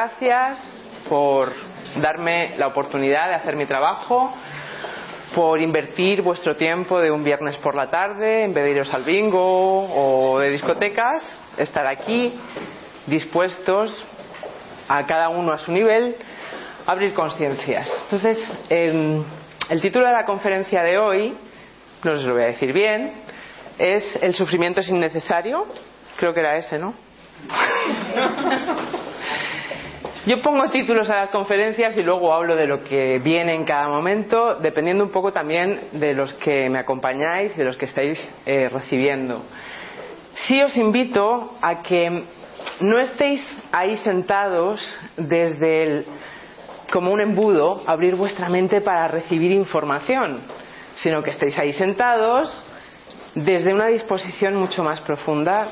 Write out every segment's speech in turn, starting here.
gracias por darme la oportunidad de hacer mi trabajo, por invertir vuestro tiempo de un viernes por la tarde en vez al bingo o de discotecas, estar aquí dispuestos a cada uno a su nivel a abrir conciencias. Entonces, em, el título de la conferencia de hoy, no os lo voy a decir bien, es El sufrimiento es innecesario. Creo que era ese, ¿no? Yo pongo títulos a las conferencias y luego hablo de lo que viene en cada momento, dependiendo un poco también de los que me acompañáis, de los que estáis eh, recibiendo. Sí os invito a que no estéis ahí sentados desde el, como un embudo, abrir vuestra mente para recibir información, sino que estéis ahí sentados desde una disposición mucho más profunda,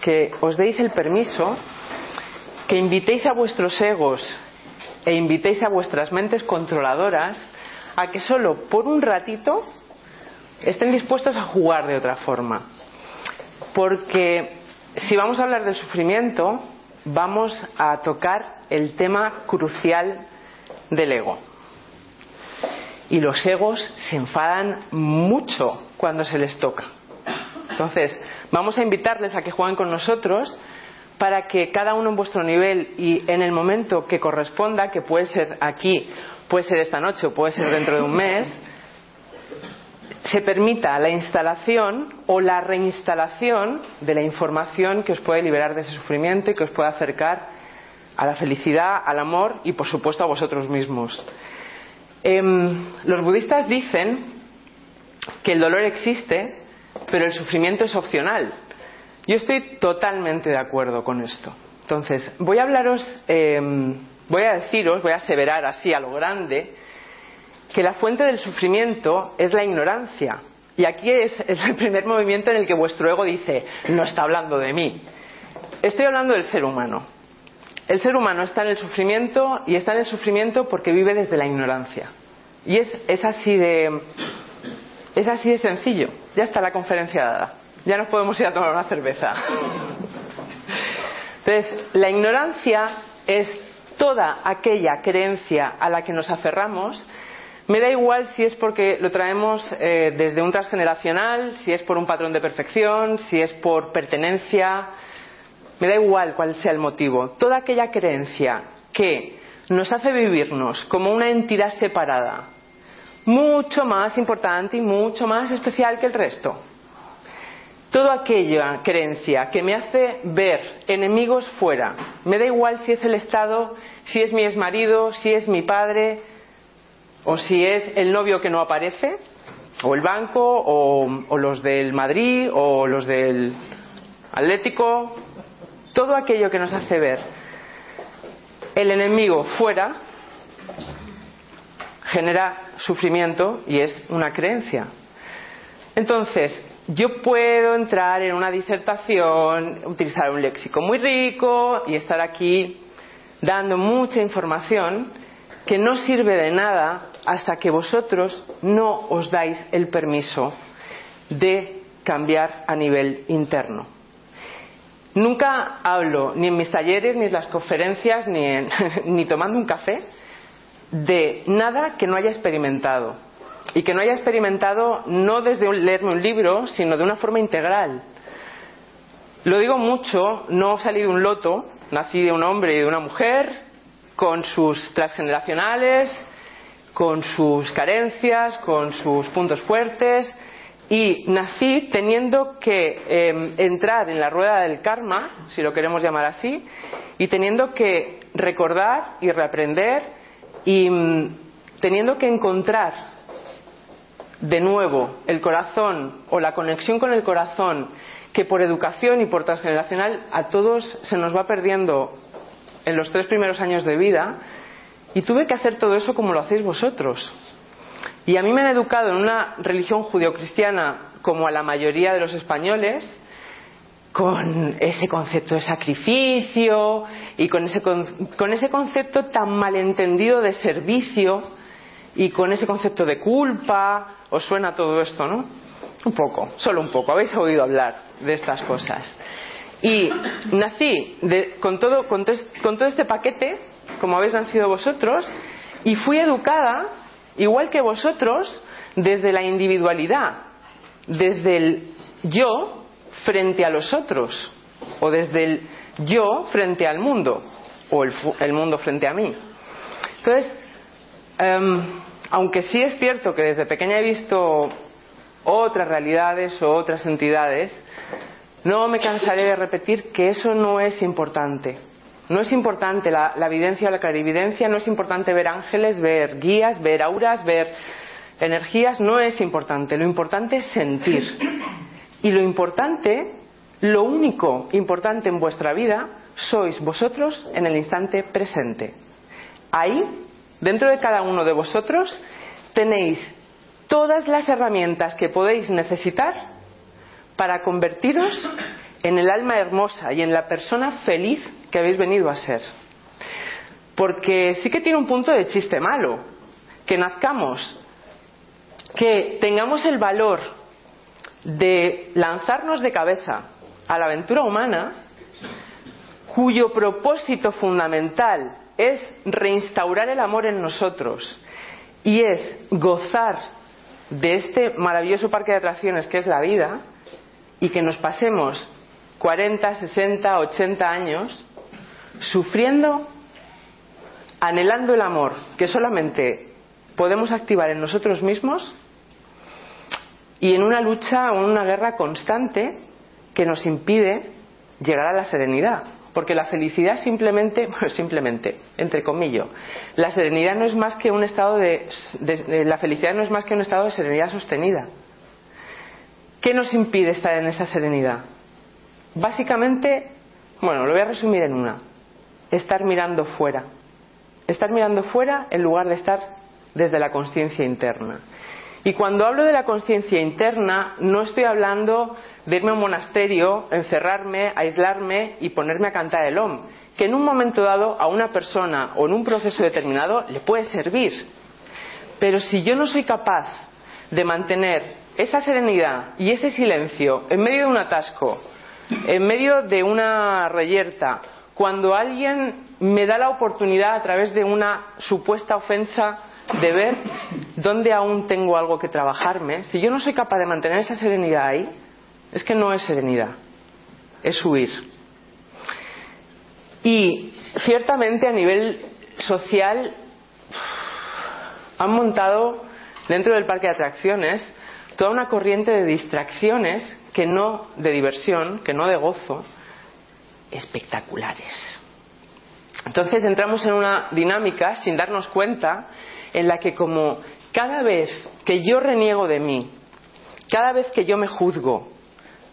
que os deis el permiso que invitéis a vuestros egos e invitéis a vuestras mentes controladoras a que solo por un ratito estén dispuestos a jugar de otra forma. Porque si vamos a hablar del sufrimiento, vamos a tocar el tema crucial del ego. Y los egos se enfadan mucho cuando se les toca. Entonces, vamos a invitarles a que jueguen con nosotros para que cada uno en vuestro nivel y en el momento que corresponda, que puede ser aquí, puede ser esta noche o puede ser dentro de un mes, se permita la instalación o la reinstalación de la información que os puede liberar de ese sufrimiento y que os pueda acercar a la felicidad, al amor y, por supuesto, a vosotros mismos. Em, los budistas dicen que el dolor existe, pero el sufrimiento es opcional. Yo estoy totalmente de acuerdo con esto. Entonces, voy a hablaros, em, voy a deciros, voy a aseverar así a lo grande, que la fuente del sufrimiento es la ignorancia. Y aquí es, el primer movimiento en el que vuestro ego dice, no está hablando de mí. Estoy hablando del ser humano. El ser humano está en el sufrimiento y está en el sufrimiento porque vive desde la ignorancia. Y es así de es así de sencillo. Ya está la conferencia dada ya nos podemos ir a tomar una cerveza. Entonces, la ignorancia es toda aquella creencia a la que nos aferramos. Me da igual si es porque lo traemos eh, desde un transgeneracional, si es por un patrón de perfección, si es por pertenencia. Me da igual cuál sea el motivo. Toda aquella creencia que nos hace vivirnos como una entidad separada, mucho más importante y mucho más especial que el resto, Toda aquella creencia que me hace ver enemigos fuera, me da igual si es el Estado, si es mi exmarido, si es mi padre, o si es el novio que no aparece, o el banco, o, los del Madrid, o los del Atlético, todo aquello que nos hace ver el enemigo fuera, genera sufrimiento y es una creencia. Entonces, yo puedo entrar en una disertación, utilizar un léxico muy rico y estar aquí dando mucha información que no sirve de nada hasta que vosotros no os dais el permiso de cambiar a nivel interno. Nunca hablo ni en mis talleres, ni en las conferencias, ni, ni tomando un café de nada que no haya experimentado y que no haya experimentado no desde leerme un libro, sino de una forma integral. Lo digo mucho, no salí de un loto, nací de un hombre y de una mujer, con sus transgeneracionales, con sus carencias, con sus puntos fuertes, y nací teniendo que em, entrar en la rueda del karma, si lo queremos llamar así, y teniendo que recordar y reaprender y mm, teniendo que encontrar de nuevo el corazón o la conexión con el corazón que por educación y por transgeneracional a todos se nos va perdiendo en los tres primeros años de vida y tuve que hacer todo eso como lo hacéis vosotros. Y a mí me han educado en una religión judeocristiana como a la mayoría de los españoles, con ese concepto de sacrificio y con ese, con ese concepto tan malentendido de servicio y con ese concepto de culpa. ¿Os suena todo esto, no? Un poco, solo un poco. Habéis oído hablar de estas cosas. Y nací con, todo, con todo este paquete, como habéis nacido vosotros, y fui educada, igual que vosotros, desde la individualidad, desde el yo frente a los otros, o desde el yo frente al mundo, o el, mundo frente a mí. Entonces, em, aunque sí es cierto que desde pequeña he visto otras realidades o otras entidades, no me cansaré de repetir que eso no es importante. No es importante la, la evidencia o la clarividencia, no es importante ver ángeles, ver guías, ver auras, ver energías, no es importante. Lo importante es sentir. Y lo importante, lo único importante en vuestra vida, sois vosotros en el instante presente. Ahí, dentro de cada uno de vosotros, tenéis todas las herramientas que podéis necesitar para convertiros en el alma hermosa y en la persona feliz que habéis venido a ser. Porque sí que tiene un punto de chiste malo, que nazcamos, que tengamos el valor de lanzarnos de cabeza a la aventura humana, cuyo propósito fundamental es reinstaurar el amor en nosotros y es gozar de este maravilloso parque de atracciones que es la vida y que nos pasemos 40, 60, 80 años sufriendo, anhelando el amor que solamente podemos activar en nosotros mismos y en una lucha o en una guerra constante que nos impide llegar a la serenidad. Porque la felicidad simplemente, simplemente, entre comillas, la serenidad no es más que un estado de, la felicidad no es más que un estado de serenidad sostenida. ¿Qué nos impide estar en esa serenidad? Básicamente, bueno, lo voy a resumir en una. Estar mirando fuera. Estar mirando fuera en lugar de estar desde la conciencia interna. Y cuando hablo de la conciencia interna, no estoy hablando de irme a un monasterio, encerrarme, aislarme y ponerme a cantar el OM, que en un momento dado a una persona o en un proceso determinado le puede servir. Pero si yo no soy capaz de mantener esa serenidad y ese silencio en medio de un atasco, en medio de una reyerta, cuando alguien me da la oportunidad a través de una supuesta ofensa de ver dónde aún tengo algo que trabajarme, si yo no soy capaz de mantener esa serenidad ahí, es que no es serenidad, es huir. Y ciertamente a nivel social han montado dentro del parque de atracciones toda una corriente de distracciones que no de diversión, que no de gozo, espectaculares. Entonces entramos en una dinámica sin darnos cuenta en la que como cada vez que yo reniego de mí, cada vez que yo me juzgo,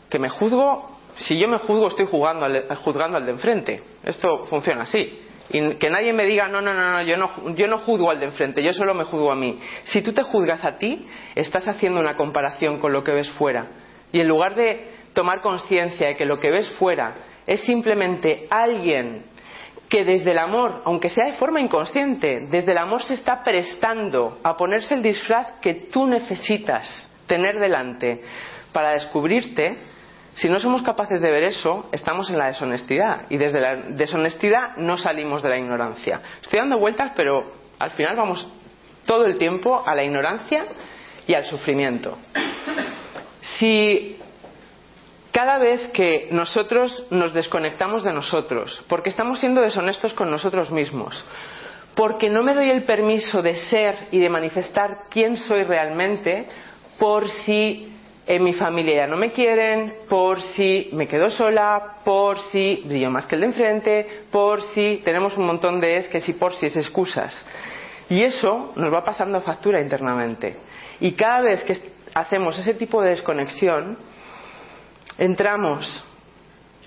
que me juzgo, si yo me juzgo estoy jugando al, juzgando al de enfrente. Esto funciona así. Y que nadie me diga, no, no, no, no yo, no, yo no juzgo al de enfrente, yo solo me juzgo a mí. Si tú te juzgas a ti, estás haciendo una comparación con lo que ves fuera. Y en lugar de tomar conciencia de que lo que ves fuera es simplemente alguien que desde el amor, aunque sea de forma inconsciente, desde el amor se está prestando a ponerse el disfraz que tú necesitas tener delante para descubrirte, si no somos capaces de ver eso, estamos en la deshonestidad. Y desde la deshonestidad no salimos de la ignorancia. Estoy dando vueltas, pero al final vamos todo el tiempo a la ignorancia y al sufrimiento. Si cada vez que nosotros nos desconectamos de nosotros, porque estamos siendo deshonestos con nosotros mismos, porque no me doy el permiso de ser y de manifestar quién soy realmente, por si en mi familia ya no me quieren, por si me quedo sola, por si brillo más que el de enfrente, por si tenemos un montón de es que si por si es excusas. Y eso nos va pasando factura internamente. Y cada vez que hacemos ese tipo de desconexión, entramos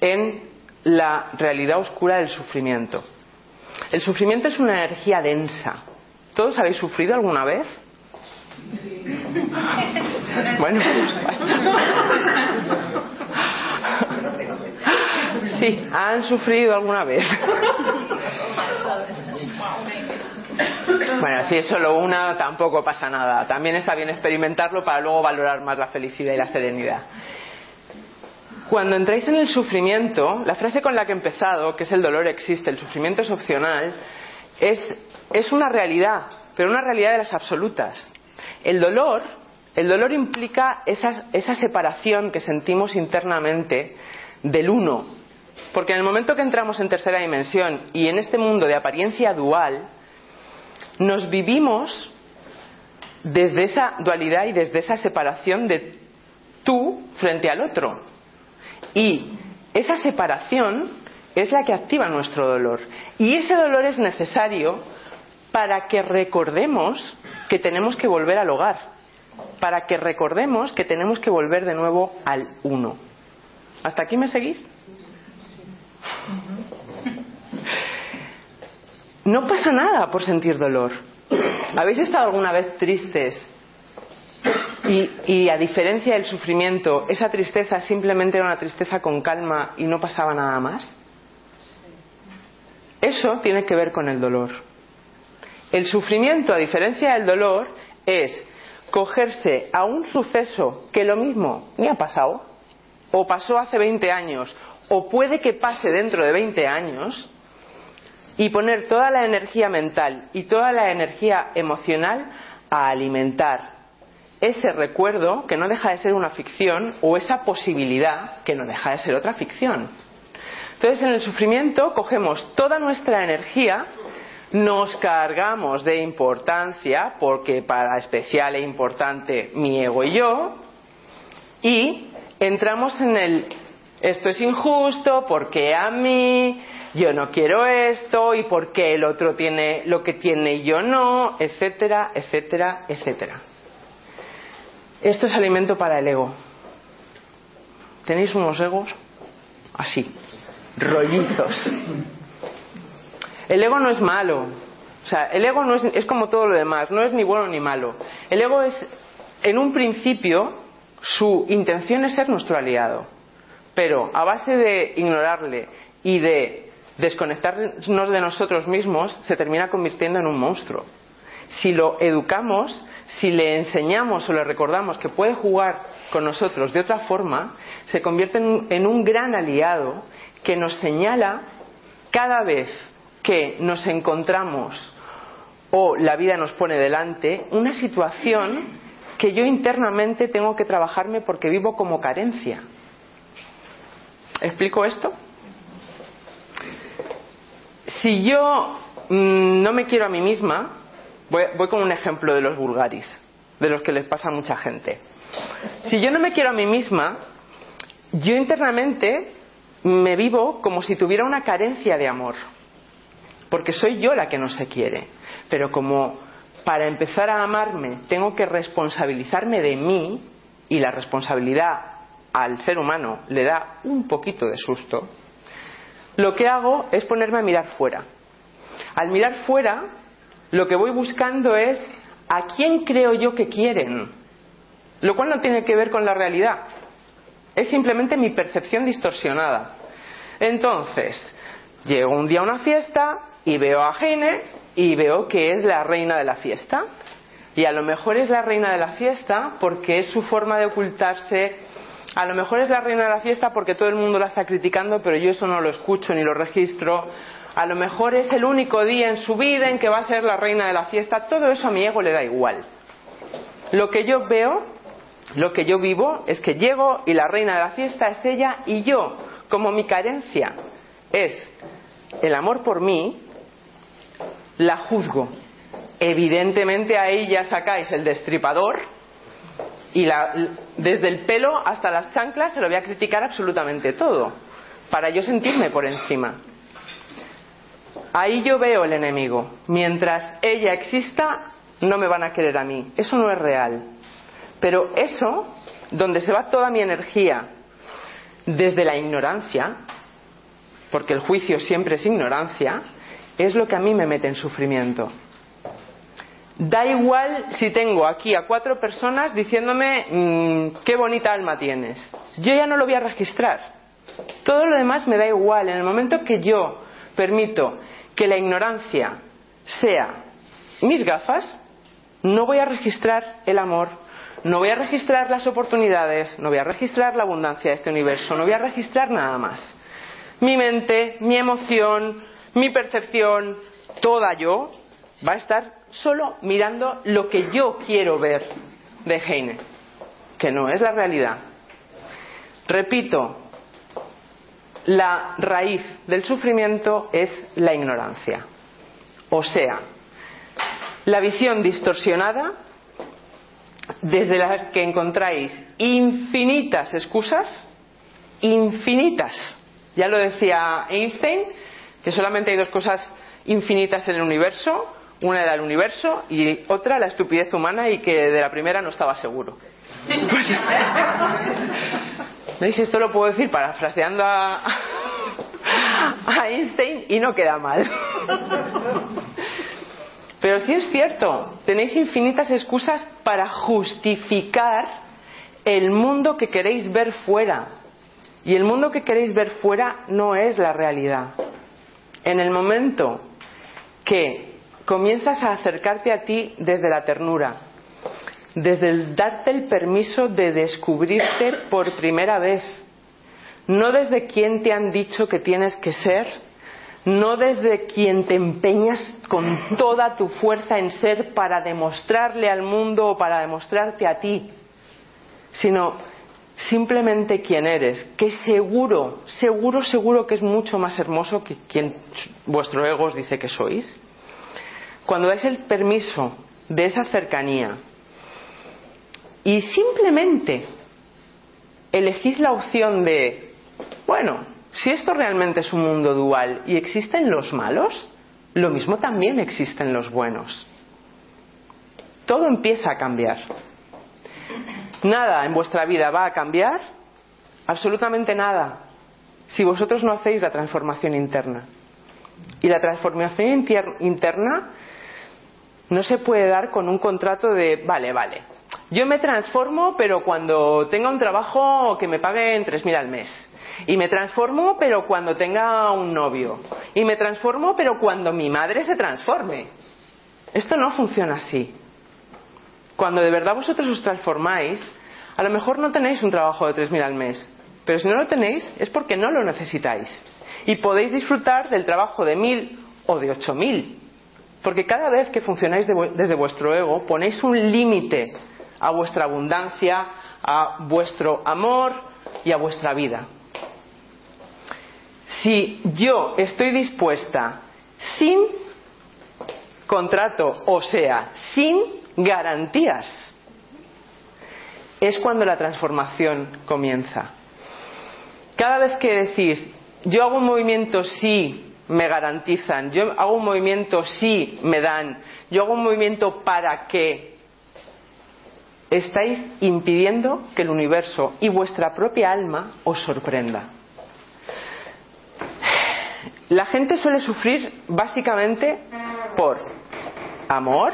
en la realidad oscura del sufrimiento. El sufrimiento es una energía densa. ¿Todos habéis sufrido alguna vez? Bueno, sí, han sufrido alguna vez. Bueno, si es solo una, tampoco pasa nada. También está bien experimentarlo para luego valorar más la felicidad y la serenidad. Cuando entráis en el sufrimiento, la frase con la que he empezado, que es el dolor existe, el sufrimiento es opcional, es, una realidad, pero una realidad de las absolutas. El dolor, el dolor implica esa separación que sentimos internamente del uno. Porque en el momento que entramos en tercera dimensión y en este mundo de apariencia dual, nos vivimos desde esa dualidad y desde esa separación de tú frente al otro. Y esa separación es la que activa nuestro dolor. Y ese dolor es necesario para que recordemos que tenemos que volver al hogar, para que recordemos que tenemos que volver de nuevo al uno. ¿Hasta aquí me seguís? No pasa nada por sentir dolor. ¿Habéis estado alguna vez tristes y, a diferencia del sufrimiento, esa tristeza simplemente era una tristeza con calma y no pasaba nada más. Eso tiene que ver con el dolor. El sufrimiento, a diferencia del dolor, es cogerse a un suceso que lo mismo ni ha pasado, o pasó hace 20 años, o puede que pase dentro de 20 años, y poner toda la energía mental y toda la energía emocional a alimentar ese recuerdo que no deja de ser una ficción o esa posibilidad que no deja de ser otra ficción. Entonces en el sufrimiento cogemos toda nuestra energía, nos cargamos de importancia, porque para especial e importante mi ego y yo, y entramos en el esto es injusto, porque a mí, yo no quiero esto, y porque el otro tiene lo que tiene y yo no, etcétera, etcétera, etcétera. Esto es alimento para el ego. ¿Tenéis unos egos? Así, rollizos. El ego no es malo. O sea, el ego no es, es como todo lo demás, no es ni bueno ni malo. El ego es, en un principio, su intención es ser nuestro aliado. Pero a base de ignorarle y de desconectarnos de nosotros mismos, se termina convirtiendo en un monstruo si lo educamos, si le enseñamos o le recordamos que puede jugar con nosotros de otra forma, se convierte en un gran aliado que nos señala cada vez que nos encontramos o la vida nos pone delante una situación que yo internamente tengo que trabajarme porque vivo como carencia. ¿Explico esto? Si yo mm, no me quiero a mí misma, Voy, con un ejemplo de los vulgaris, de los que les pasa a mucha gente. Si yo no me quiero a mí misma, yo internamente me vivo como si tuviera una carencia de amor, porque soy yo la que no se quiere. Pero como para empezar a amarme tengo que responsabilizarme de mí, y la responsabilidad al ser humano le da un poquito de susto, lo que hago es ponerme a mirar fuera. Al mirar fuera lo que voy buscando es a quién creo yo que quieren, lo cual no tiene que ver con la realidad, es simplemente mi percepción distorsionada. Entonces, llego un día a una fiesta y veo a Gene y veo que es la reina de la fiesta. Y a lo mejor es la reina de la fiesta porque es su forma de ocultarse. A lo mejor es la reina de la fiesta porque todo el mundo la está criticando, pero yo eso no lo escucho ni lo registro a lo mejor es el único día en su vida en que va a ser la reina de la fiesta, todo eso a mi ego le da igual. Lo que yo veo, lo que yo vivo, es que llego y la reina de la fiesta es ella y yo, como mi carencia es el amor por mí, la juzgo. Evidentemente ahí ya sacáis el destripador y desde el pelo hasta las chanclas se lo voy a criticar absolutamente todo, para yo sentirme por encima. Ahí yo veo el enemigo. Mientras ella exista, no me van a querer a mí. Eso no es real. Pero eso, donde se va toda mi energía, desde la ignorancia, porque el juicio siempre es ignorancia, es lo que a mí me mete en sufrimiento. Da igual si tengo aquí a cuatro personas diciéndome mm, qué bonita alma tienes. Yo ya no lo voy a registrar. Todo lo demás me da igual. En el momento que yo permito que la ignorancia sea mis gafas, no voy a registrar el amor, No voy a registrar las oportunidades, no voy a registrar la abundancia de este universo, no voy a registrar nada más. Mi mente, mi emoción, mi percepción, toda yo, va a estar solo mirando lo que yo quiero ver de Heine, que no es la realidad. Repito, la raíz del sufrimiento es la ignorancia. O sea, la visión distorsionada desde la que encontráis infinitas excusas, infinitas. Ya lo decía Einstein, que solamente hay dos cosas infinitas en el universo, una era el universo y otra la estupidez humana y que de la primera no estaba seguro. ¿Veis? Esto lo puedo decir parafraseando a, a Einstein y no queda mal. Pero sí es cierto, tenéis infinitas excusas para justificar el mundo que queréis ver fuera. Y el mundo que queréis ver fuera no es la realidad. En el momento que comienzas a acercarte a ti desde la ternura, desde el darte el permiso de descubrirte por primera vez, no desde quien te han dicho que tienes que ser, no desde quien te empeñas con toda tu fuerza en ser para demostrarle al mundo o para demostrarte a ti, sino simplemente quien eres, que seguro, seguro, seguro que es mucho más hermoso que quien vuestro ego os dice que sois. Cuando dais el permiso de esa cercanía y simplemente elegís la opción de, bueno, si esto realmente es un mundo dual y existen los malos, lo mismo también existen los buenos. Todo empieza a cambiar. Nada en vuestra vida va a cambiar, absolutamente nada, si vosotros no hacéis la transformación interna. Y la transformación interna no se puede dar con un contrato de, vale, vale, yo me transformo, pero cuando tenga un trabajo que me paguen 3.000 al mes. Y me transformo, pero cuando tenga un novio. Y me transformo, pero cuando mi madre se transforme. Esto no funciona así. Cuando de verdad vosotros os transformáis, a lo mejor no tenéis un trabajo de 3.000 al mes. Pero si no lo tenéis, es porque no lo necesitáis. Y podéis disfrutar del trabajo de 1.000 o de 8.000. Porque cada vez que funcionáis desde vuestro ego, ponéis un límite a vuestra abundancia, a vuestro amor y a vuestra vida si yo estoy dispuesta sin contrato, o sea, sin garantías, es cuando la transformación comienza. Cada vez que decís, yo hago un movimiento si me garantizan, yo hago un movimiento si me dan, yo hago un movimiento para que, estáis impidiendo que el universo y vuestra propia alma os sorprenda. La gente suele sufrir básicamente por amor,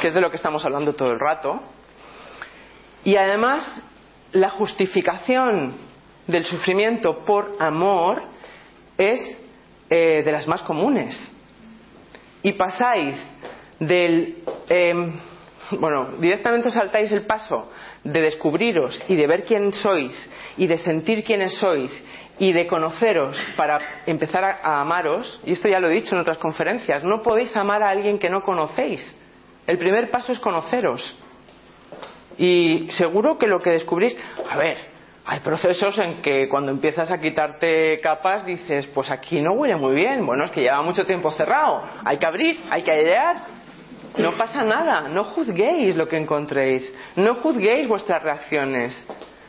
que es de lo que estamos hablando todo el rato, y además la justificación del sufrimiento por amor es eh, de las más comunes. Y pasáis del. Em, bueno, directamente saltáis el paso de descubriros y de ver quién sois y de sentir quiénes sois y de conoceros para empezar a, amaros, y esto ya lo he dicho en otras conferencias, no podéis amar a alguien que no conocéis. El primer paso es conoceros. Y seguro que lo que descubrís, a ver, hay procesos en que cuando empiezas a quitarte capas dices, pues aquí no huele muy bien, bueno, es que lleva mucho tiempo cerrado, hay que abrir, hay que idear. No pasa nada, no juzguéis lo que encontréis, no juzguéis vuestras reacciones.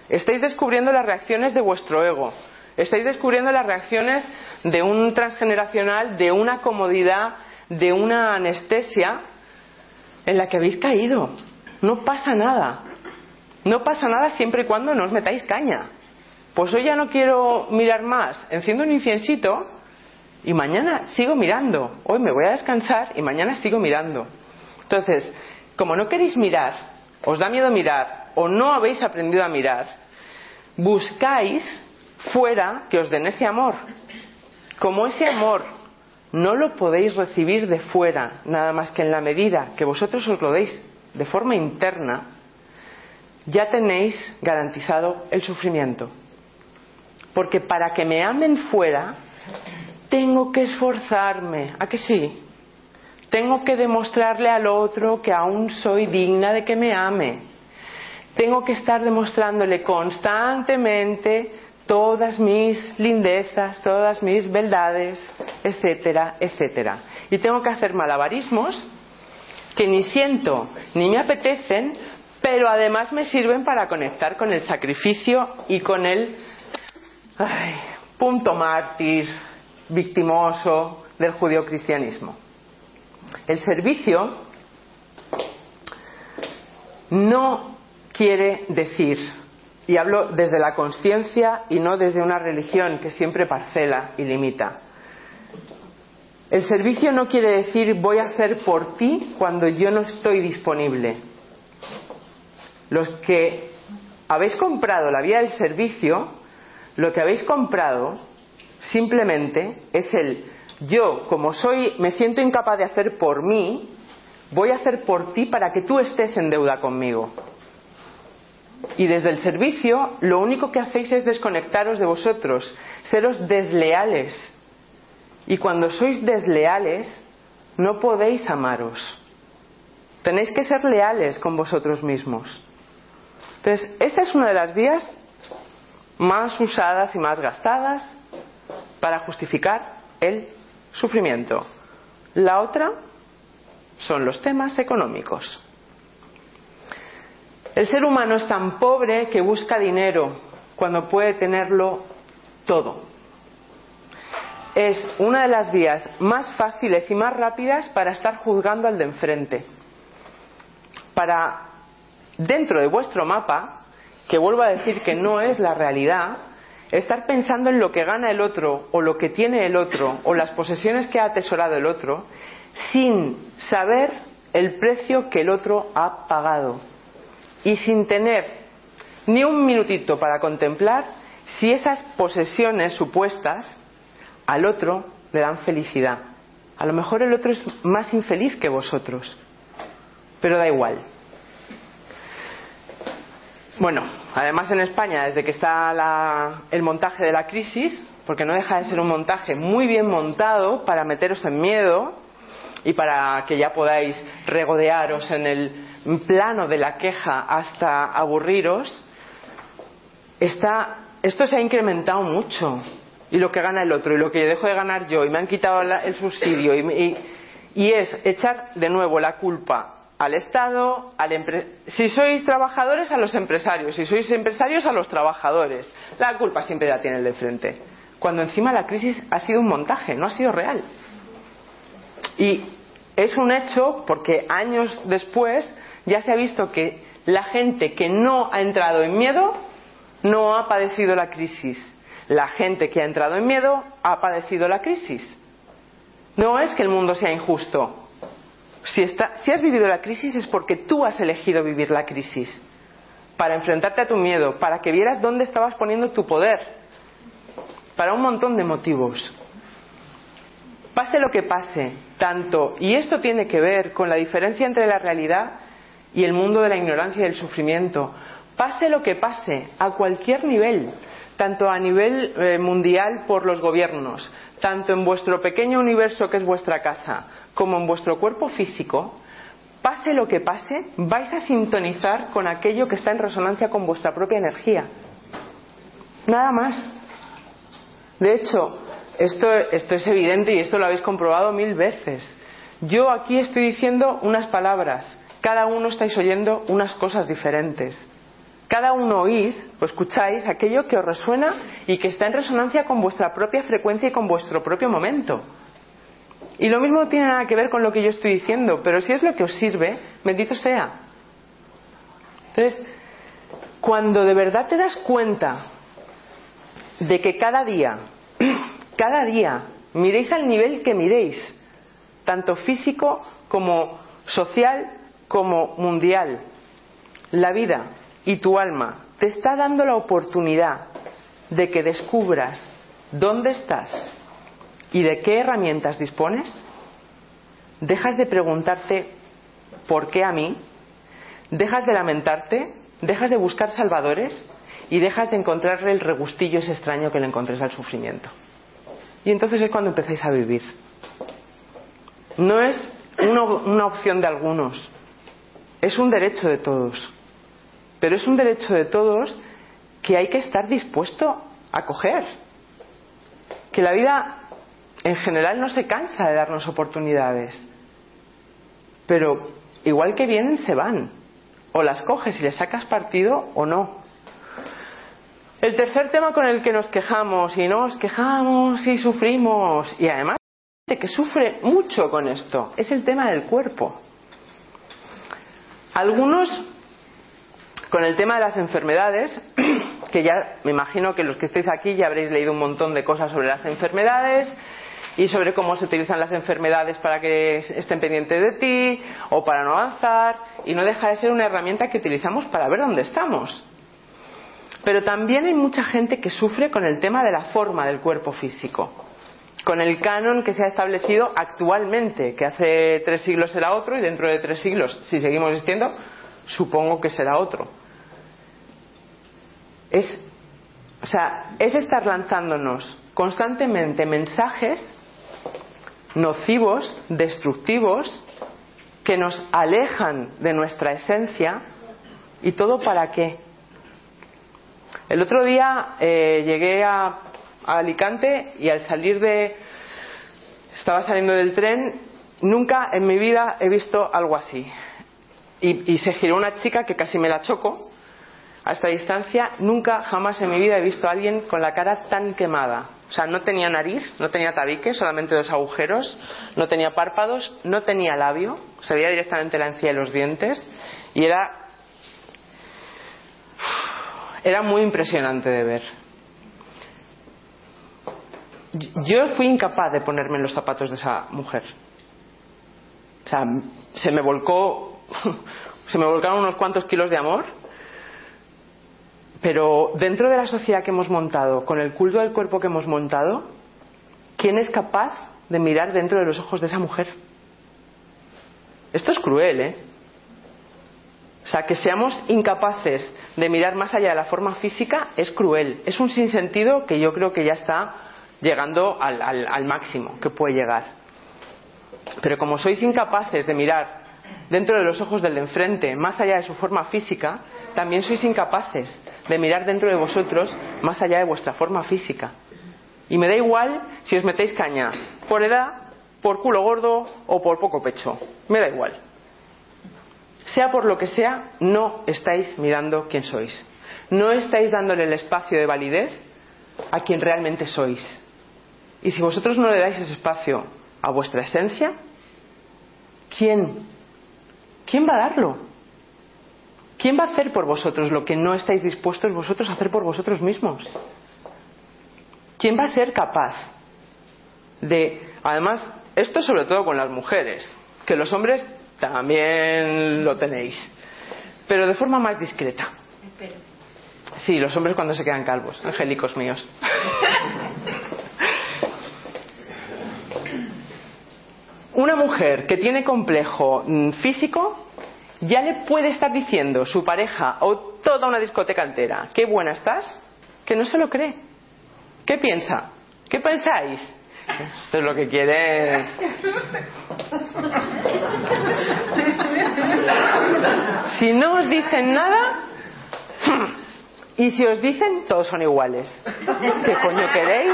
Estáis descubriendo las reacciones de vuestro ego, Estáis descubriendo las reacciones de un transgeneracional, de una comodidad, de una anestesia en la que habéis caído. No pasa nada. No pasa nada siempre y cuando no os metáis caña. Pues hoy ya no quiero mirar más. Enciendo un inciensito y mañana sigo mirando. Hoy me voy a descansar y mañana sigo mirando. Entonces, como no queréis mirar, os da miedo mirar o no habéis aprendido a mirar, buscáis fuera que os den ese amor. Como ese amor no lo podéis recibir de fuera, nada más que en la medida que vosotros os lo deis de forma interna, ya tenéis garantizado el sufrimiento. Porque para que me amen fuera, tengo que esforzarme. ¿A que sí? Tengo que demostrarle al otro que aún soy digna de que me ame. Tengo que estar demostrándole constantemente todas mis lindezas, todas mis beldades, etcétera, etcétera. Y tengo que hacer malabarismos que ni siento ni me apetecen, pero además me sirven para conectar con el sacrificio y con el punto mártir, victimoso del judio-cristianismo. El servicio no quiere decir, y hablo desde la conciencia y no desde una religión que siempre parcela y limita, el servicio no quiere decir voy a hacer por ti cuando yo no estoy disponible. Los que habéis comprado la vía del servicio, lo que habéis comprado simplemente es el yo, como soy, me siento incapaz de hacer por mí, voy a hacer por ti para que tú estés en deuda conmigo. Y desde el servicio, lo único que hacéis es desconectaros de vosotros, seros desleales y cuando sois desleales, no podéis amaros. Tenéis que ser leales con vosotros mismos. Entonces, esta es una de las vías más usadas y más gastadas para justificar el sufrimiento. La otra son los temas económicos. El ser humano es tan pobre que busca dinero cuando puede tenerlo todo es una de las vías más fáciles y más rápidas para estar juzgando al de enfrente. Para, dentro de vuestro mapa, que vuelvo a decir que no es la realidad, estar pensando en lo que gana el otro o lo que tiene el otro o las posesiones que ha atesorado el otro sin saber el precio que el otro ha pagado y sin tener ni un minutito para contemplar si esas posesiones supuestas al otro le dan felicidad. A lo mejor el otro es más infeliz que vosotros, pero da igual. Bueno, además en España, desde que está el montaje de la crisis, porque no deja de ser un montaje muy bien montado para meteros en miedo y para que ya podáis regodearos en el plano de la queja hasta aburriros, está, esto se ha incrementado mucho. Y lo que gana el otro y lo que dejo de ganar yo y me han quitado el subsidio y, es echar de nuevo la culpa al Estado, al si sois trabajadores a los empresarios, si sois empresarios a los trabajadores. La culpa siempre la tiene el de frente. Cuando encima la crisis ha sido un montaje, no ha sido real. Y es un hecho porque años después ya se ha visto que la gente que no ha entrado en miedo no ha padecido la crisis la gente que ha entrado en miedo ha padecido la crisis. No es que el mundo sea injusto. Si, has vivido la crisis es porque tú has elegido vivir la crisis. Para enfrentarte a tu miedo, para que vieras dónde estabas poniendo tu poder. Para un montón de motivos. Pase lo que pase, tanto, y esto tiene que ver con la diferencia entre la realidad y el mundo de la ignorancia y del sufrimiento. Pase lo que pase, a cualquier nivel, tanto a nivel eh, mundial por los gobiernos, tanto en vuestro pequeño universo que es vuestra casa, como en vuestro cuerpo físico, pase lo que pase, vais a sintonizar con aquello que está en resonancia con vuestra propia energía. Nada más. De hecho, esto, esto es evidente y esto lo habéis comprobado mil veces. Yo aquí estoy diciendo unas palabras, cada uno estáis oyendo unas cosas diferentes. Cada uno oís o escucháis aquello que os resuena y que está en resonancia con vuestra propia frecuencia y con vuestro propio momento. Y lo mismo no tiene nada que ver con lo que yo estoy diciendo, pero si es lo que os sirve, bendito sea. Entonces, cuando de verdad te das cuenta de que cada día, cada día, miréis al nivel que miréis, tanto físico como social como mundial, la vida y tu alma te está dando la oportunidad de que descubras dónde estás y de qué herramientas dispones, dejas de preguntarte ¿por qué a mí? Dejas de lamentarte dejas de buscar salvadores y dejas de encontrarle el regustillo ese extraño que le encontres al sufrimiento. Y entonces es cuando empezáis a vivir. No es una, una opción de algunos, es un derecho de todos. Pero es un derecho de todos que hay que estar dispuesto a coger. Que la vida en general no se cansa de darnos oportunidades. Pero igual que vienen, se van. O las coges y le sacas partido o no. El tercer tema con el que nos quejamos y nos quejamos y sufrimos y además que sufre mucho con esto es el tema del cuerpo. Algunos con el tema de las enfermedades, que ya me imagino que los que estéis aquí ya habréis leído un montón de cosas sobre las enfermedades y sobre cómo se utilizan las enfermedades para que estén pendientes de ti o para no avanzar y no deja de ser una herramienta que utilizamos para ver dónde estamos. Pero también hay mucha gente que sufre con el tema de la forma del cuerpo físico, con el canon que se ha establecido actualmente, que hace tres siglos era otro y dentro de tres siglos, si seguimos existiendo, supongo que será otro es, o sea, es estar lanzándonos constantemente mensajes nocivos, destructivos, que nos alejan de nuestra esencia y todo para qué. El otro día eh, llegué a, Alicante y al salir de... estaba saliendo del tren, nunca en mi vida he visto algo así. Y, y se giró una chica que casi me la choco a esta distancia, nunca jamás en mi vida he visto a alguien con la cara tan quemada. O sea, no tenía nariz, no tenía tabique, solamente dos agujeros, no tenía párpados, no tenía labio, se veía directamente la encía de los dientes y era era muy impresionante de ver. Yo fui incapaz de ponerme en los zapatos de esa mujer. O sea, se me volcó, se me volcaron unos cuantos kilos de amor pero dentro de la sociedad que hemos montado, con el culto del cuerpo que hemos montado, ¿quién es capaz de mirar dentro de los ojos de esa mujer? Esto es cruel, ¿eh? O sea, que seamos incapaces de mirar más allá de la forma física es cruel. Es un sinsentido que yo creo que ya está llegando al, al máximo que puede llegar. Pero como sois incapaces de mirar dentro de los ojos del de enfrente, más allá de su forma física, también sois incapaces de mirar dentro de vosotros más allá de vuestra forma física. Y me da igual si os metéis caña por edad, por culo gordo o por poco pecho. Me da igual. Sea por lo que sea, no estáis mirando quién sois. No estáis dándole el espacio de validez a quien realmente sois. Y si vosotros no le dais ese espacio a vuestra esencia, ¿quién? ¿Quién va a darlo? ¿Quién va a hacer por vosotros lo que no estáis dispuestos vosotros a hacer por vosotros mismos? ¿Quién va a ser capaz de, además, esto sobre todo con las mujeres, que los hombres también lo tenéis, pero de forma más discreta? Sí, los hombres cuando se quedan calvos, angélicos míos. Una mujer que tiene complejo mm, físico ya le puede estar diciendo su pareja o toda una discoteca entera, qué buena estás, que no se lo cree. ¿Qué piensa? ¿Qué pensáis? Esto es lo que quiere. Si no os dicen nada, y si os dicen, todos son iguales. ¿Qué coño queréis?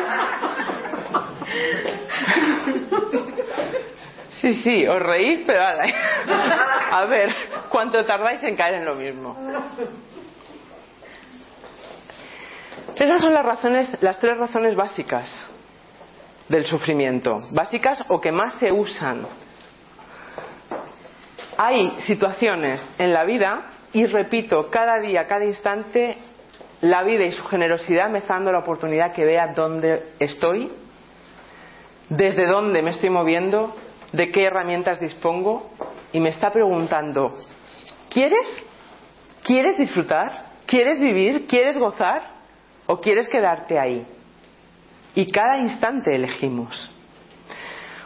Sí, sí, os reís, pero a ver, ¿cuánto tardáis en caer en lo mismo? Esas son las razones, las tres razones básicas del sufrimiento, básicas o que más se usan. Hay situaciones en la vida, y repito, cada día, cada instante, la vida y su generosidad me está dando la oportunidad que vea dónde estoy, desde dónde me estoy moviendo, de qué herramientas dispongo y me está preguntando, ¿quieres? ¿Quieres disfrutar? ¿Quieres vivir? ¿Quieres gozar? ¿O quieres quedarte ahí? Y cada instante elegimos.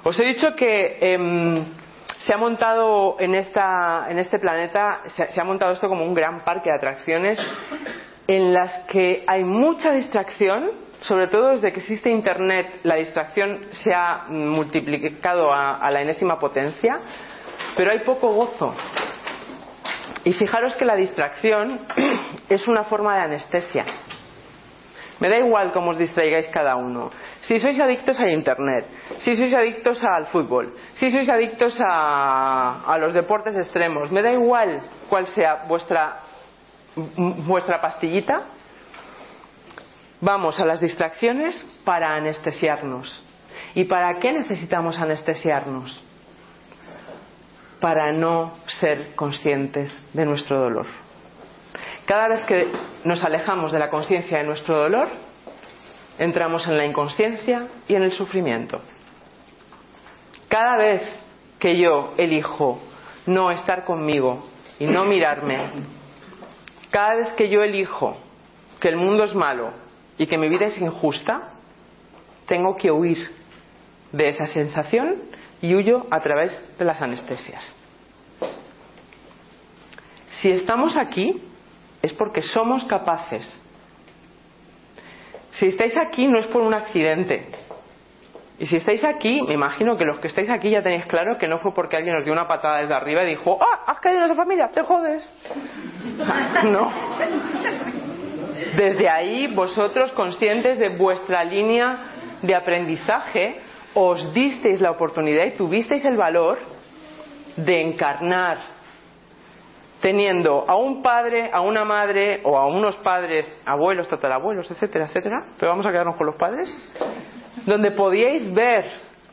Os he dicho que em, se ha montado en, esta, en este planeta, se, se ha montado esto como un gran parque de atracciones en las que hay mucha distracción, sobre todo desde que existe Internet, la distracción se ha multiplicado a, la enésima potencia, pero hay poco gozo. Y fijaros que la distracción es una forma de anestesia. Me da igual cómo os distraigáis cada uno. Si sois adictos a Internet, si sois adictos al fútbol, si sois adictos a, a los deportes extremos, me da igual cuál sea vuestra, vuestra pastillita, vamos a las distracciones para anestesiarnos. ¿Y para qué necesitamos anestesiarnos? Para no ser conscientes de nuestro dolor. Cada vez que nos alejamos de la conciencia de nuestro dolor, entramos en la inconsciencia y en el sufrimiento. Cada vez que yo elijo no estar conmigo y no mirarme, cada vez que yo elijo que el mundo es malo y que mi vida es injusta, tengo que huir de esa sensación y huyo a través de las anestesias. Si estamos aquí es porque somos capaces si estáis aquí no es por un accidente. Y si estáis aquí, me imagino que los que estáis aquí ya tenéis claro que no fue porque alguien os dio una patada desde arriba y dijo, ¡ah! ¡Has caído en esa familia! ¡Te jodes! no. Desde ahí, vosotros, conscientes de vuestra línea de aprendizaje, os disteis la oportunidad y tuvisteis el valor de encarnar teniendo a un padre, a una madre o a unos padres, abuelos, tatarabuelos, etcétera, etcétera, pero vamos a quedarnos con los padres, donde podíais ver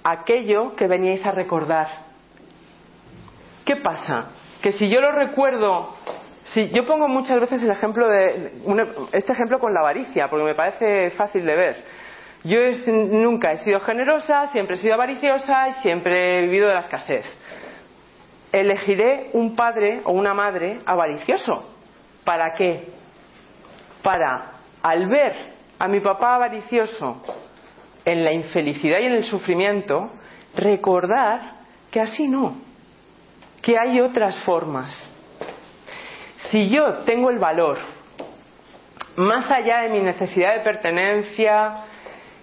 aquello que veníais a recordar. ¿Qué pasa? Que si yo lo recuerdo, si yo pongo muchas veces el ejemplo de este ejemplo con la avaricia, porque me parece fácil de ver. Yo nunca he sido generosa, siempre he sido avariciosa y siempre he vivido de la escasez elegiré un padre o una madre avaricioso. ¿Para qué? Para, al ver a mi papá avaricioso en la infelicidad y en el sufrimiento, recordar que así no, que hay otras formas. Si yo tengo el valor, más allá de mi necesidad de pertenencia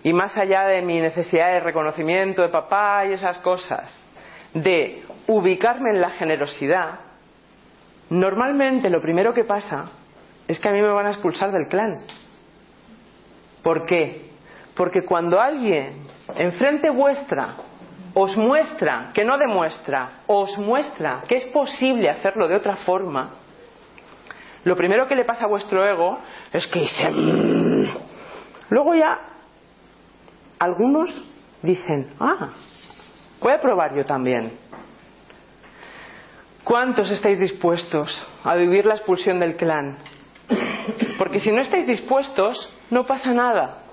y más allá de mi necesidad de reconocimiento de papá y esas cosas, de ubicarme en la generosidad, normalmente lo primero que pasa es que a mí me van a expulsar del clan. ¿Por qué? Porque cuando alguien enfrente vuestra os muestra, que no demuestra, os muestra que es posible hacerlo de otra forma, lo primero que le pasa a vuestro ego es que dice, mm". luego ya algunos dicen, ah, voy a probar yo también. ¿Cuántos estáis dispuestos a vivir la expulsión del clan? Porque si no estáis dispuestos, no pasa nada.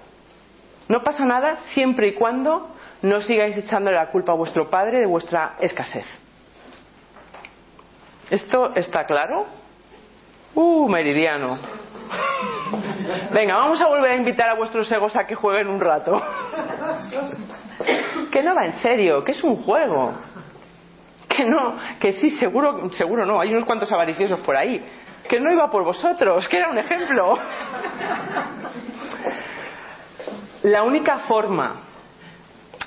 No pasa nada siempre y cuando no sigáis echándole la culpa a vuestro padre de vuestra escasez. ¿Esto está claro? Uh, meridiano. Venga, vamos a volver a invitar a vuestros egos a que jueguen un rato. que no va en serio, que es un juego que no, que sí, seguro, seguro no, hay unos cuantos avariciosos por ahí, que no iba por vosotros, que era un ejemplo. La única forma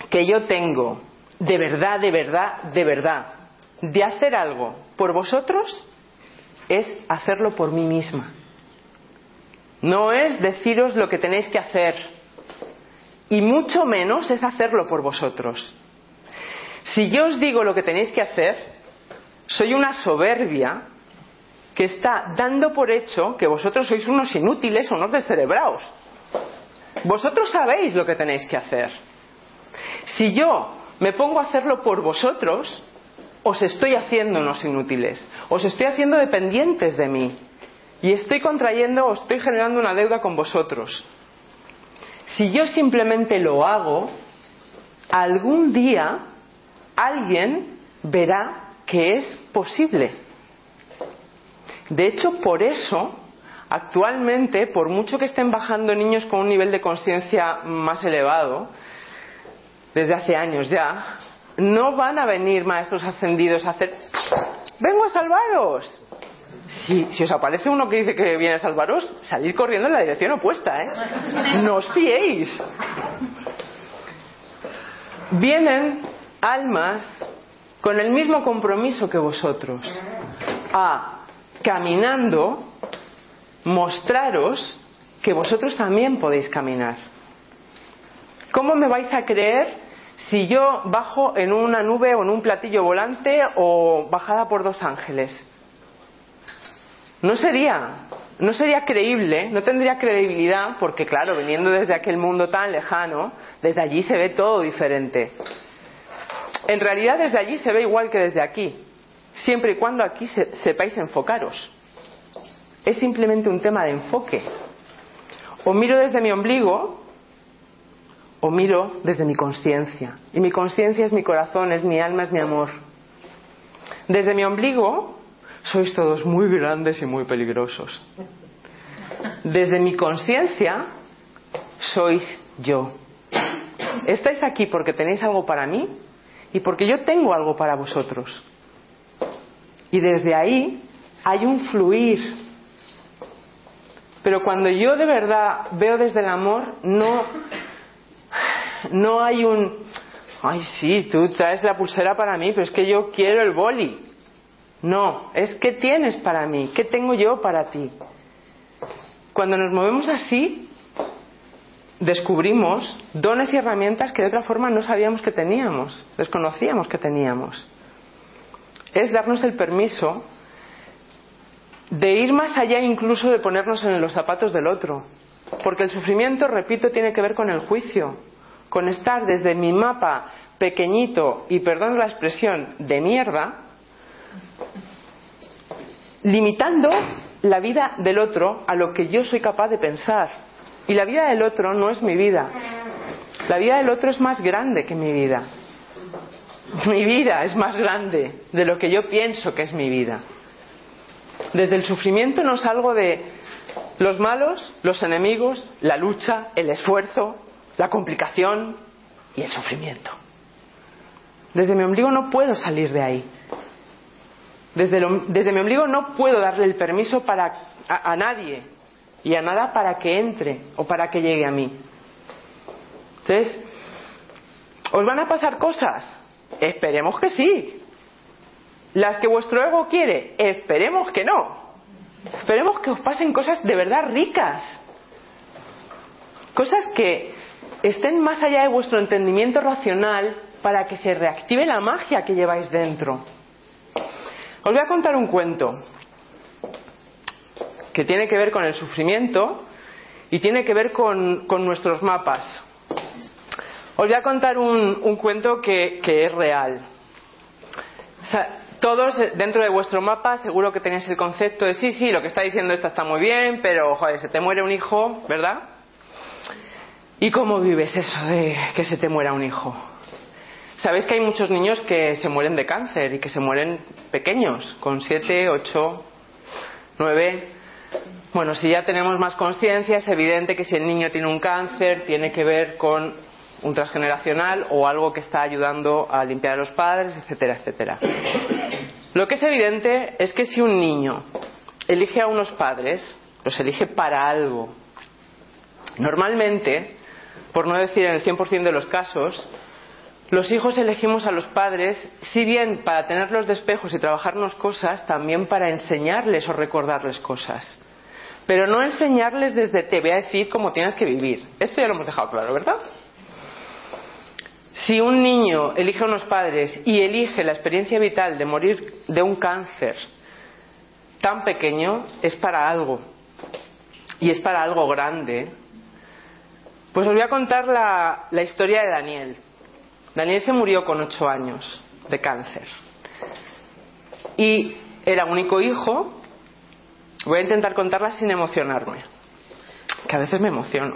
que yo tengo de verdad, de verdad, de verdad, de hacer algo por vosotros es hacerlo por mí misma. No es deciros lo que tenéis que hacer, y mucho menos es hacerlo por vosotros. Si yo os digo lo que tenéis que hacer, soy una soberbia que está dando por hecho que vosotros sois unos inútiles o unos descerebrados. Vosotros sabéis lo que tenéis que hacer. Si yo me pongo a hacerlo por vosotros, os estoy haciendo unos inútiles, os estoy haciendo dependientes de mí y estoy contrayendo o estoy generando una deuda con vosotros. Si yo simplemente lo hago, algún día alguien verá que es posible. De hecho, por eso, actualmente, por mucho que estén bajando niños con un nivel de conciencia más elevado, desde hace años ya, no van a venir maestros ascendidos a hacer, vengo a salvaros. Si, os aparece uno que dice que viene a salvaros, salid corriendo en la dirección opuesta, ¿eh? No os fiéis. Vienen almas con el mismo compromiso que vosotros, a caminando mostraros que vosotros también podéis caminar. ¿Cómo me vais a creer si yo bajo en una nube o en un platillo volante o bajada por dos ángeles? No sería, no sería creíble, no tendría credibilidad, porque claro, viniendo desde aquel mundo tan lejano, desde allí se ve todo diferente. En realidad desde allí se ve igual que desde aquí, siempre y cuando aquí sepáis enfocaros. Es simplemente un tema de enfoque. O miro desde mi ombligo o miro desde mi conciencia. Y mi conciencia es mi corazón, es mi alma, es mi amor. Desde mi ombligo sois todos muy grandes y muy peligrosos. Desde mi conciencia sois yo. Estáis aquí porque tenéis algo para mí y porque yo tengo algo para vosotros. Y desde ahí hay un fluir. Pero cuando yo de verdad veo desde el amor, no, no hay un, ay sí, tú traes la pulsera para mí, pero es que yo quiero el boli. No, es que tienes para mí, qué tengo yo para ti. Cuando nos movemos así, descubrimos dones y herramientas que de otra forma no sabíamos que teníamos, desconocíamos que teníamos. Es darnos el permiso de ir más allá incluso de ponernos en los zapatos del otro. Porque el sufrimiento, repito, tiene que ver con el juicio, con estar desde mi mapa pequeñito y, perdón la expresión, de mierda, limitando la vida del otro a lo que yo soy capaz de pensar. Y la vida del otro no es mi vida. La vida del otro es más grande que mi vida. Mi vida es más grande de lo que yo pienso que es mi vida. Desde el sufrimiento no salgo de los malos, los enemigos, la lucha, el esfuerzo, la complicación y el sufrimiento. Desde mi ombligo no puedo salir de ahí. Desde, desde mi ombligo no puedo darle el permiso para, a, a nadie y a nada para que entre o para que llegue a mí. Entonces, ¿os van a pasar cosas? Esperemos que sí. Las que vuestro ego quiere, esperemos que no. Esperemos que os pasen cosas de verdad ricas. Cosas que estén más allá de vuestro entendimiento racional para que se reactive la magia que lleváis dentro. Os voy a contar un cuento que tiene que ver con el sufrimiento y tiene que ver con, nuestros mapas. Os voy a contar un, cuento que, es real. todos dentro de vuestro mapa seguro que tenéis el concepto de sí, sí, lo que está diciendo esta está muy bien, pero joder, se te muere un hijo, ¿verdad? ¿Y cómo vives eso de que se te muera un hijo? Sabéis que hay muchos niños que se mueren de cáncer y que se mueren pequeños, con 7, 8, 9. Bueno, si ya tenemos más conciencia, es evidente que si el niño tiene un cáncer, tiene que ver con un transgeneracional o algo que está ayudando a limpiar a los padres, etcétera, etcétera. Lo que es evidente es que si un niño elige a unos padres, los elige para algo. Normalmente, por no decir en el 100% de los casos, los hijos elegimos a los padres, si bien para tenerlos de espejos y trabajarnos cosas, también para enseñarles o recordarles cosas. Pero no enseñarles desde te voy a decir cómo tienes que vivir. Esto ya lo hemos dejado claro, ¿verdad? Si un niño elige a unos padres y elige la experiencia vital de morir de un cáncer tan pequeño, es para algo. Y es para algo grande. Pues os voy a contar la, historia de Daniel. Daniel se murió con ocho años de cáncer. Y era único hijo. Voy a intentar contarla sin emocionarme, que a veces me emociono.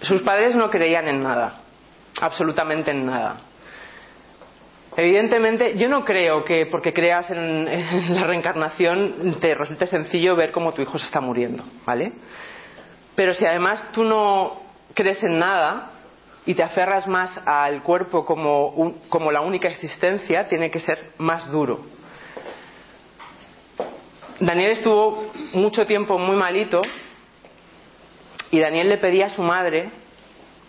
Sus padres no creían en nada, absolutamente en nada. Evidentemente, yo no creo que porque creas en, la reencarnación te resulte sencillo ver cómo tu hijo se está muriendo, ¿vale? Pero si además tú no crees en nada, y te aferras más al cuerpo como, como la única existencia, tiene que ser más duro. Daniel estuvo mucho tiempo muy malito y Daniel le pedía a su madre,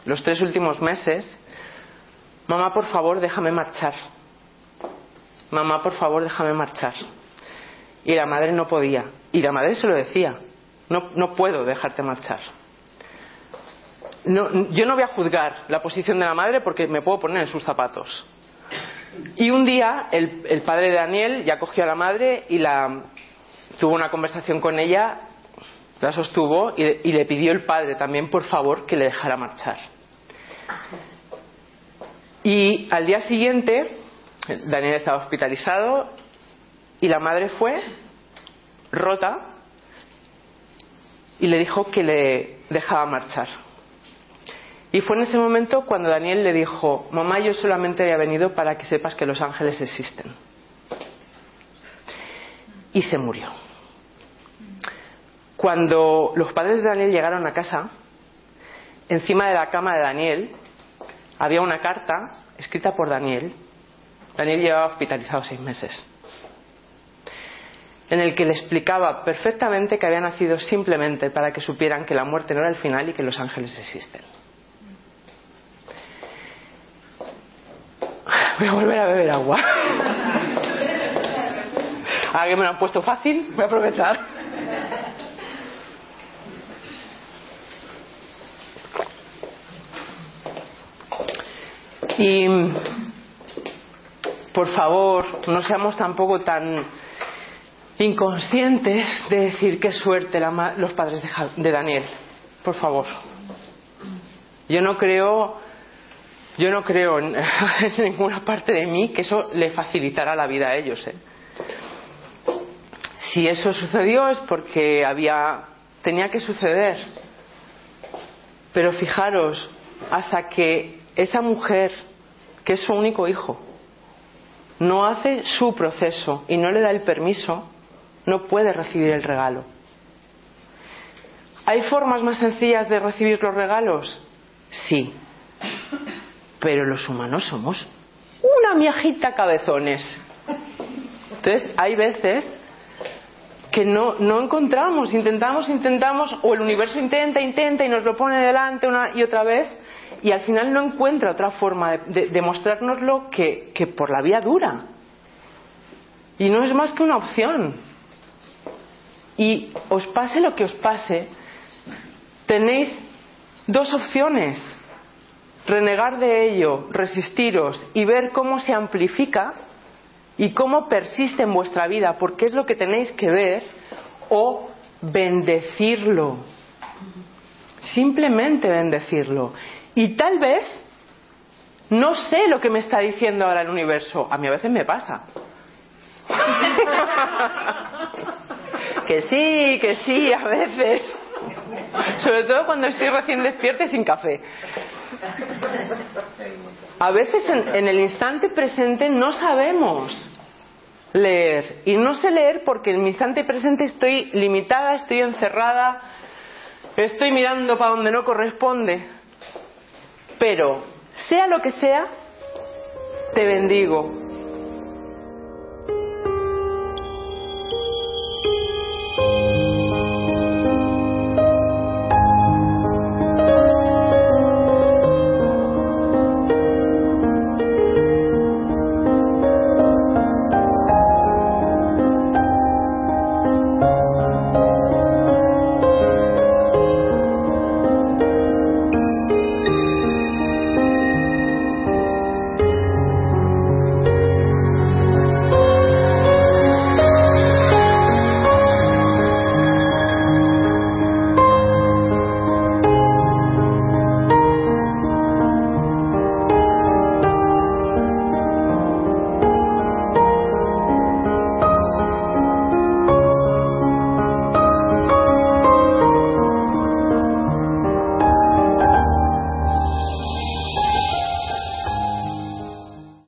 los tres últimos meses, mamá, por favor, déjame marchar. Mamá, por favor, déjame marchar. Y la madre no podía. Y la madre se lo decía, no, no puedo dejarte marchar yo no voy a juzgar la posición de la madre porque me puedo poner en sus zapatos. Y un día el, padre de Daniel ya cogió a la madre y la tuvo una conversación con ella, la sostuvo y, y le pidió el padre también por favor que le dejara marchar. Y al día siguiente Daniel estaba hospitalizado y la madre fue rota y le dijo que le dejaba marchar. Y fue en ese momento cuando Daniel le dijo, mamá, yo solamente había venido para que sepas que los ángeles existen. Y se murió. Cuando los padres de Daniel llegaron a casa, encima de la cama de Daniel había una carta escrita por Daniel. Daniel llevaba hospitalizado seis meses. En el que le explicaba perfectamente que había nacido simplemente para que supieran que la muerte no era el final y que los ángeles existen. Voy a volver a beber agua. Ahora que me lo han puesto fácil, voy a aprovechar. Y por favor, no seamos tampoco tan inconscientes de decir qué suerte los padres de Daniel. Por favor. Yo no creo yo no creo en, ninguna parte de mí que eso le facilitará la vida a ellos. ¿eh? Si eso sucedió es porque había tenía que suceder. Pero fijaros, hasta que esa mujer, que es su único hijo, no hace su proceso y no le da el permiso, no puede recibir el regalo. ¿Hay formas más sencillas de recibir los regalos? Sí, pero los humanos somos una miajita cabezones. Entonces, hay veces que no, no encontramos, intentamos, intentamos, o el universo intenta, intenta y nos lo pone delante una y otra vez, y al final no encuentra otra forma de, mostrárnoslo que, que por la vía dura. Y no es más que una opción. Y os pase lo que os pase, tenéis dos opciones renegar de ello, resistiros y ver cómo se amplifica y cómo persiste en vuestra vida, porque es lo que tenéis que ver, o bendecirlo. Simplemente bendecirlo. Y tal vez no sé lo que me está diciendo ahora el universo. A mí a veces me pasa. que sí, que sí, a veces. Sobre todo cuando estoy recién despierta y sin café. A veces en, el instante presente no sabemos leer. Y no sé leer porque en mi instante presente estoy limitada, estoy encerrada, estoy mirando para donde no corresponde. Pero, sea lo que sea, te bendigo.